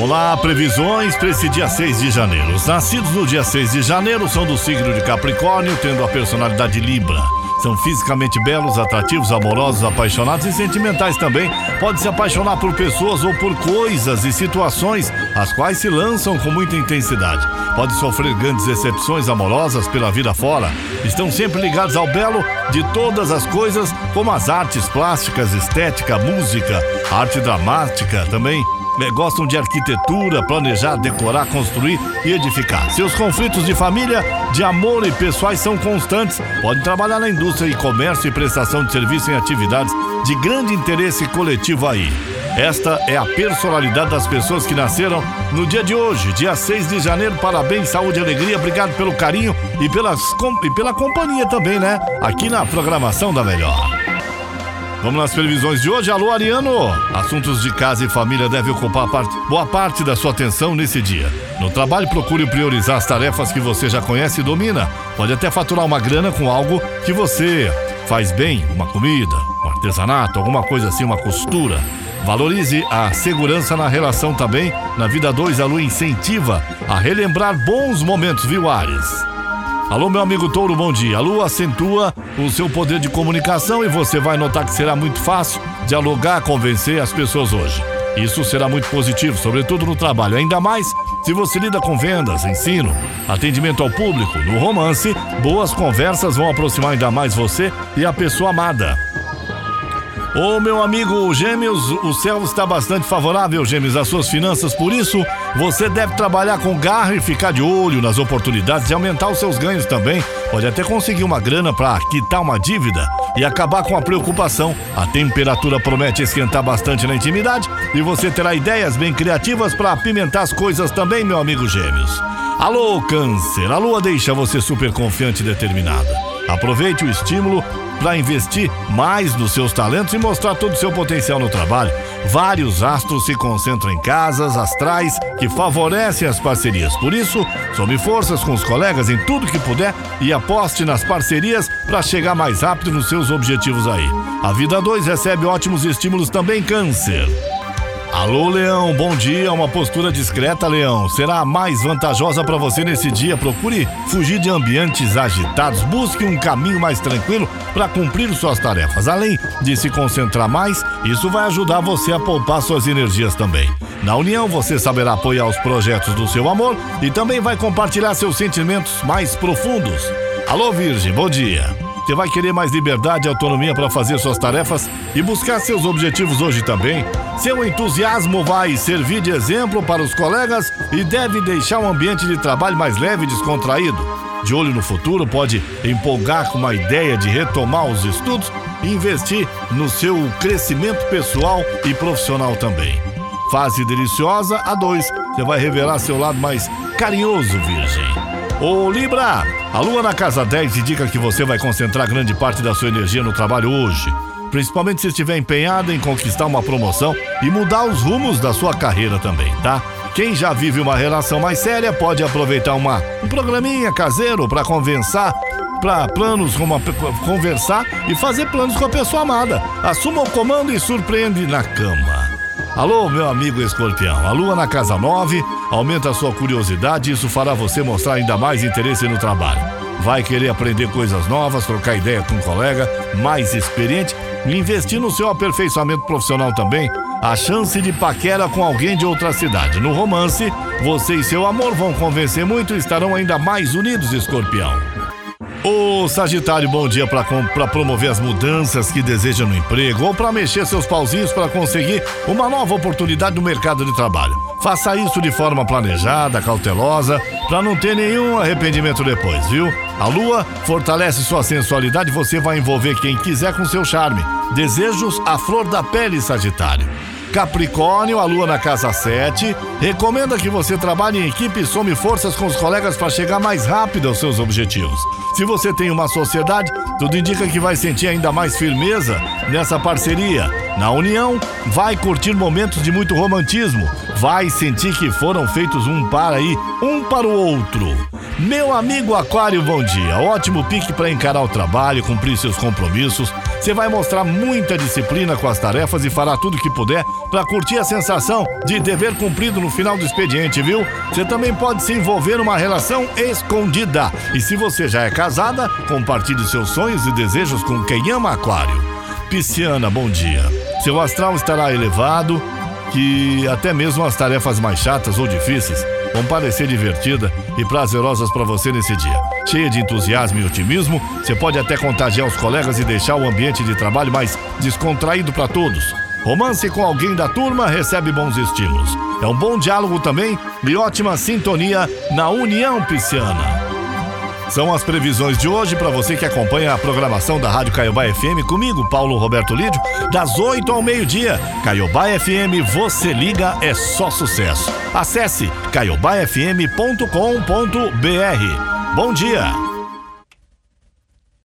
Vamos lá, previsões para esse dia 6 de janeiro. Os nascidos no dia 6 de janeiro são do signo de Capricórnio, tendo a personalidade Libra. São fisicamente belos, atrativos, amorosos, apaixonados e sentimentais também. Pode se apaixonar por pessoas ou por coisas e situações as quais se lançam com muita intensidade. Pode sofrer grandes decepções amorosas pela vida fora. Estão sempre ligados ao belo de todas as coisas, como as artes plásticas, estética, música, arte dramática também gostam de arquitetura, planejar, decorar, construir e edificar. Seus conflitos de família, de amor e pessoais são constantes. Podem trabalhar na indústria e comércio e prestação de serviço em atividades de grande interesse coletivo aí. Esta é a personalidade das pessoas que nasceram no dia de hoje, dia 6 de janeiro. Parabéns, saúde e alegria. Obrigado pelo carinho e, pelas, e pela companhia também, né? Aqui na programação da Melhor. Vamos nas previsões de hoje. Alô, Ariano! Assuntos de casa e família devem ocupar parte, boa parte da sua atenção nesse dia. No trabalho, procure priorizar as tarefas que você já conhece e domina. Pode até faturar uma grana com algo que você faz bem, uma comida, um artesanato, alguma coisa assim, uma costura. Valorize a segurança na relação também. Na vida 2, a lua incentiva a relembrar bons momentos, viu, Ares? Alô, meu amigo Touro, bom dia. A lua acentua o seu poder de comunicação e você vai notar que será muito fácil dialogar, convencer as pessoas hoje. Isso será muito positivo, sobretudo no trabalho, ainda mais se você lida com vendas, ensino, atendimento ao público. No romance, boas conversas vão aproximar ainda mais você e a pessoa amada. Ô meu amigo Gêmeos, o céu está bastante favorável, Gêmeos, às suas finanças, por isso você deve trabalhar com garra e ficar de olho nas oportunidades de aumentar os seus ganhos também. Pode até conseguir uma grana para quitar uma dívida e acabar com a preocupação. A temperatura promete esquentar bastante na intimidade e você terá ideias bem criativas para apimentar as coisas também, meu amigo Gêmeos. Alô, Câncer, a lua deixa você super confiante e determinada. Aproveite o estímulo para investir mais nos seus talentos e mostrar todo o seu potencial no trabalho. Vários astros se concentram em casas astrais que favorecem as parcerias. Por isso, some forças com os colegas em tudo que puder e aposte nas parcerias para chegar mais rápido nos seus objetivos aí. A Vida 2 recebe ótimos estímulos também, Câncer. Alô, Leão, bom dia. Uma postura discreta, Leão, será mais vantajosa para você nesse dia. Procure fugir de ambientes agitados, busque um caminho mais tranquilo para cumprir suas tarefas. Além de se concentrar mais, isso vai ajudar você a poupar suas energias também. Na união, você saberá apoiar os projetos do seu amor e também vai compartilhar seus sentimentos mais profundos. Alô, Virgem, bom dia. Você vai querer mais liberdade e autonomia para fazer suas tarefas e buscar seus objetivos hoje também. Seu entusiasmo vai servir de exemplo para os colegas e deve deixar um ambiente de trabalho mais leve e descontraído. De olho no futuro, pode empolgar com uma ideia de retomar os estudos e investir no seu crescimento pessoal e profissional também. Fase deliciosa a dois, você vai revelar seu lado mais carinhoso, Virgem. Ô Libra, a lua na casa 10 indica que você vai concentrar grande parte da sua energia no trabalho hoje. Principalmente se estiver empenhado em conquistar uma promoção e mudar os rumos da sua carreira também, tá? Quem já vive uma relação mais séria pode aproveitar uma, um programinha caseiro para conversar para planos, como conversar e fazer planos com a pessoa amada. Assuma o comando e surpreende na cama. Alô, meu amigo escorpião. A lua na casa 9 aumenta a sua curiosidade e isso fará você mostrar ainda mais interesse no trabalho. Vai querer aprender coisas novas, trocar ideia com um colega mais experiente e investir no seu aperfeiçoamento profissional também. A chance de paquera com alguém de outra cidade. No romance, você e seu amor vão convencer muito e estarão ainda mais unidos, escorpião. Ô Sagitário, bom dia para promover as mudanças que deseja no emprego ou para mexer seus pauzinhos para conseguir uma nova oportunidade no mercado de trabalho. Faça isso de forma planejada, cautelosa, para não ter nenhum arrependimento depois, viu? A lua fortalece sua sensualidade e você vai envolver quem quiser com seu charme. Desejos à flor da pele, Sagitário. Capricórnio, a lua na casa 7, recomenda que você trabalhe em equipe e some forças com os colegas para chegar mais rápido aos seus objetivos. Se você tem uma sociedade, tudo indica que vai sentir ainda mais firmeza nessa parceria. Na união, vai curtir momentos de muito romantismo, vai sentir que foram feitos um para aí, um para o outro. Meu amigo Aquário, bom dia. Ótimo pique para encarar o trabalho, cumprir seus compromissos Você vai mostrar muita disciplina com as tarefas e fará tudo que puder para curtir a sensação de dever cumprido no final do expediente, viu? Você também pode se envolver numa relação escondida. E se você já é casada, compartilhe seus sonhos e desejos com quem ama Aquário. Pisciana, bom dia. Seu astral estará elevado, que até mesmo as tarefas mais chatas ou difíceis vão parecer divertidas e prazerosas para você nesse dia. Cheia de entusiasmo e otimismo, você pode até contagiar os colegas e deixar o ambiente de trabalho mais descontraído para todos. Romance com alguém da turma recebe bons estímulos. É um bom diálogo também e ótima sintonia na União Pisciana. São as previsões de hoje para você que acompanha a programação da Rádio Caiobá FM comigo, Paulo Roberto Lídio, das 8 ao meio-dia. Caiobá FM, você liga, é só sucesso. Acesse caiobafm.com.br. Bom dia!